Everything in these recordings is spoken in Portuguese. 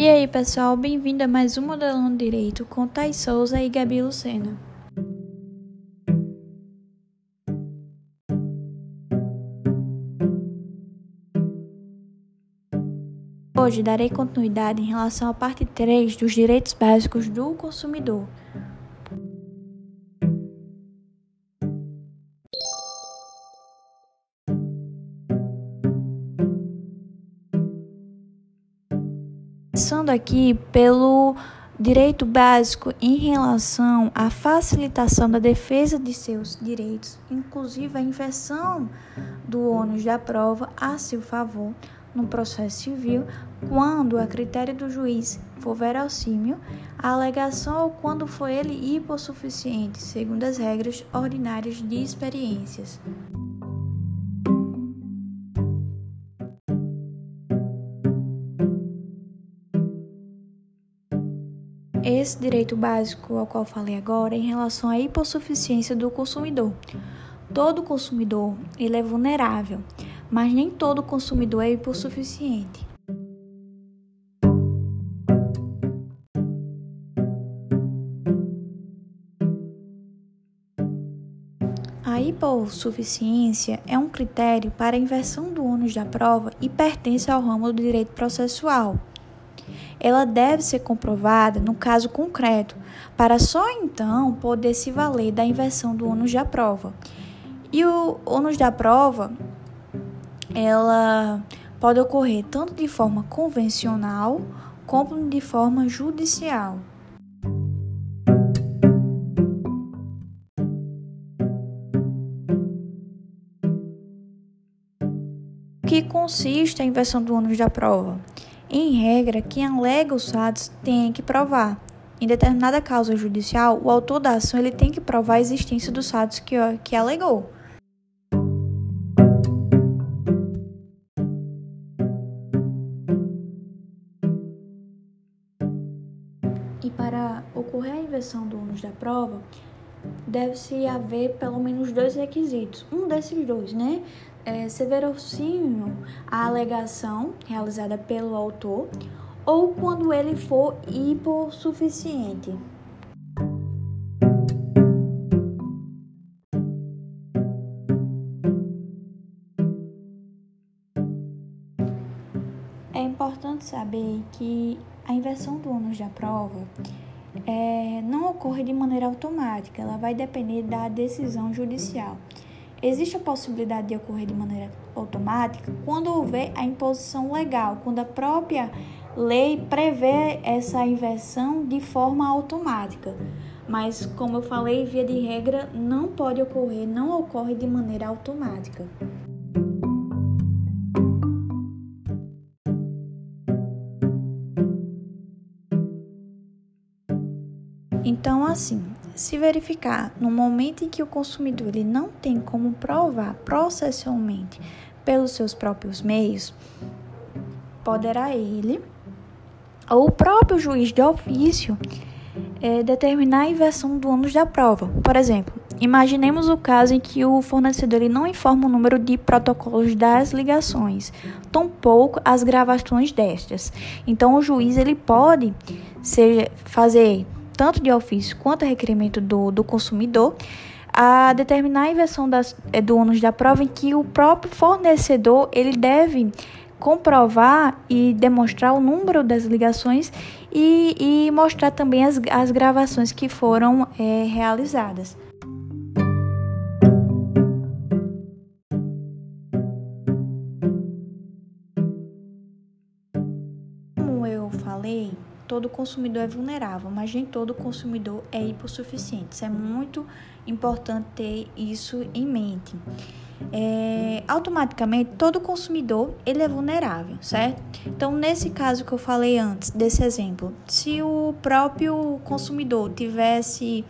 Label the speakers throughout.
Speaker 1: E aí, pessoal, bem-vindo a mais um Modelando Direito com Thais Souza e Gabi Lucena. Hoje darei continuidade em relação à parte 3 dos direitos básicos do consumidor. Começando aqui pelo direito básico em relação à facilitação da defesa de seus direitos, inclusive a inversão do ônus da prova a seu favor no processo civil, quando a critério do juiz for verossímil, a alegação ou quando for ele hipossuficiente, segundo as regras ordinárias de experiências. Esse direito básico ao qual falei agora em relação à hipossuficiência do consumidor. Todo consumidor ele é vulnerável, mas nem todo consumidor é hipossuficiente. A hipossuficiência é um critério para a inversão do ônus da prova e pertence ao ramo do direito processual ela deve ser comprovada no caso concreto, para só então poder se valer da inversão do ônus da prova. E o ônus da prova, ela pode ocorrer tanto de forma convencional como de forma judicial. O que consiste a inversão do ônus da prova? Em regra, quem alega os fatos tem que provar. Em determinada causa judicial, o autor da ação ele tem que provar a existência dos fatos que, que alegou. E para ocorrer a inversão do ônus da prova, deve-se haver pelo menos dois requisitos. Um desses dois, né? é, ser a alegação realizada pelo autor ou quando ele for hipossuficiente. É importante saber que a inversão do ônus da prova é, não ocorre de maneira automática, ela vai depender da decisão judicial. Existe a possibilidade de ocorrer de maneira automática quando houver a imposição legal, quando a própria lei prevê essa inversão de forma automática. Mas, como eu falei, via de regra, não pode ocorrer, não ocorre de maneira automática. Então, assim, se verificar no momento em que o consumidor ele não tem como provar processualmente pelos seus próprios meios, poderá ele ou o próprio juiz de ofício é, determinar a inversão do ônus da prova. Por exemplo, imaginemos o caso em que o fornecedor ele não informa o número de protocolos das ligações, tampouco as gravações destas. Então, o juiz ele pode ser, fazer tanto de ofício quanto a requerimento do, do consumidor, a determinar a inversão das, eh, do ônus da prova em que o próprio fornecedor ele deve comprovar e demonstrar o número das ligações e, e mostrar também as, as gravações que foram é, realizadas. Como eu falei, todo consumidor é vulnerável, mas nem todo consumidor é hipossuficiente. Isso é muito importante ter isso em mente. É, automaticamente todo consumidor ele é vulnerável, certo? Então nesse caso que eu falei antes desse exemplo, se o próprio consumidor tivesse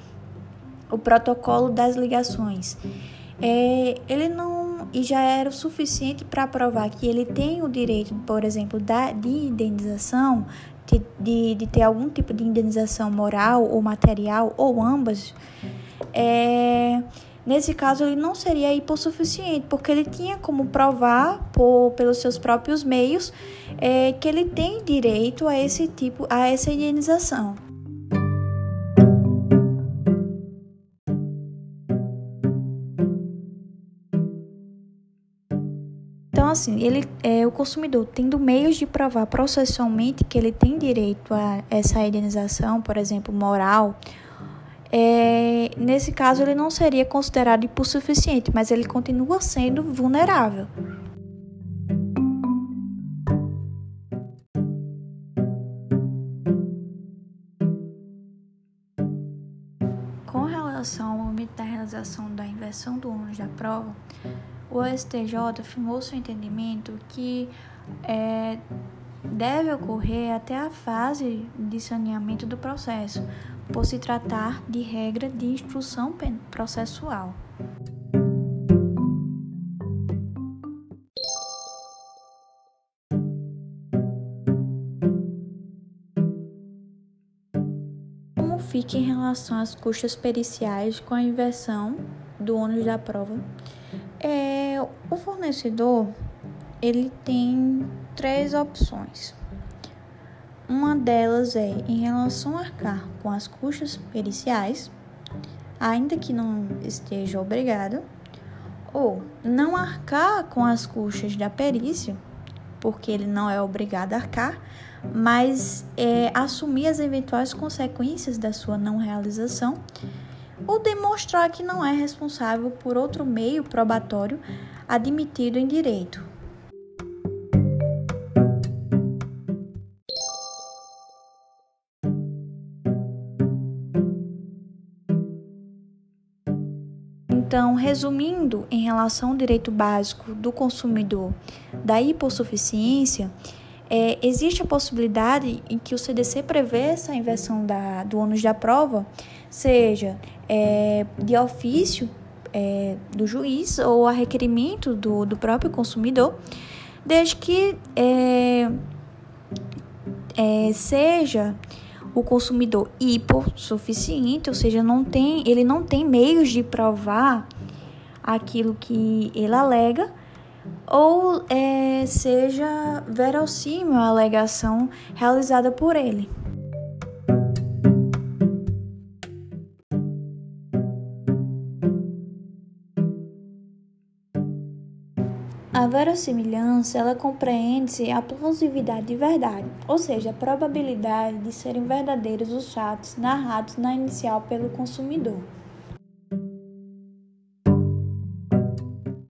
Speaker 1: o protocolo das ligações, é, ele não e já era o suficiente para provar que ele tem o direito, por exemplo, da, de indenização, de, de, de ter algum tipo de indenização moral ou material, ou ambas, é, Nesse caso, ele não seria hipossuficiente, porque ele tinha como provar por, pelos seus próprios meios é, que ele tem direito a esse tipo, a essa indenização. Assim, ele, é, o consumidor tendo meios de provar processualmente que ele tem direito a essa indenização, por exemplo, moral é, nesse caso ele não seria considerado hipossuficiente, mas ele continua sendo vulnerável. Com relação ao momento da realização da inversão do ônus da prova, o STJ afirmou seu entendimento que é, deve ocorrer até a fase de saneamento do processo, por se tratar de regra de instrução processual. Como fica em relação às custas periciais com a inversão do ônus da prova? O fornecedor ele tem três opções. Uma delas é em relação a arcar com as custas periciais, ainda que não esteja obrigado, ou não arcar com as custas da perícia, porque ele não é obrigado a arcar, mas é, assumir as eventuais consequências da sua não realização, ou demonstrar que não é responsável por outro meio probatório admitido em direito, Então, resumindo, em relação ao direito básico do consumidor da hipossuficiência, é, existe a possibilidade em que o CDC prevê essa inversão da, do ônus da prova, seja é, de ofício é, do juiz ou a requerimento do, do próprio consumidor, desde que é, é, seja o consumidor hipossuficiente, ou seja, não tem, ele não tem meios de provar aquilo que ele alega, ou é, seja verossímil a alegação realizada por ele. A verossimilhança, ela compreende-se a plausibilidade de verdade, ou seja, a probabilidade de serem verdadeiros os fatos narrados na inicial pelo consumidor.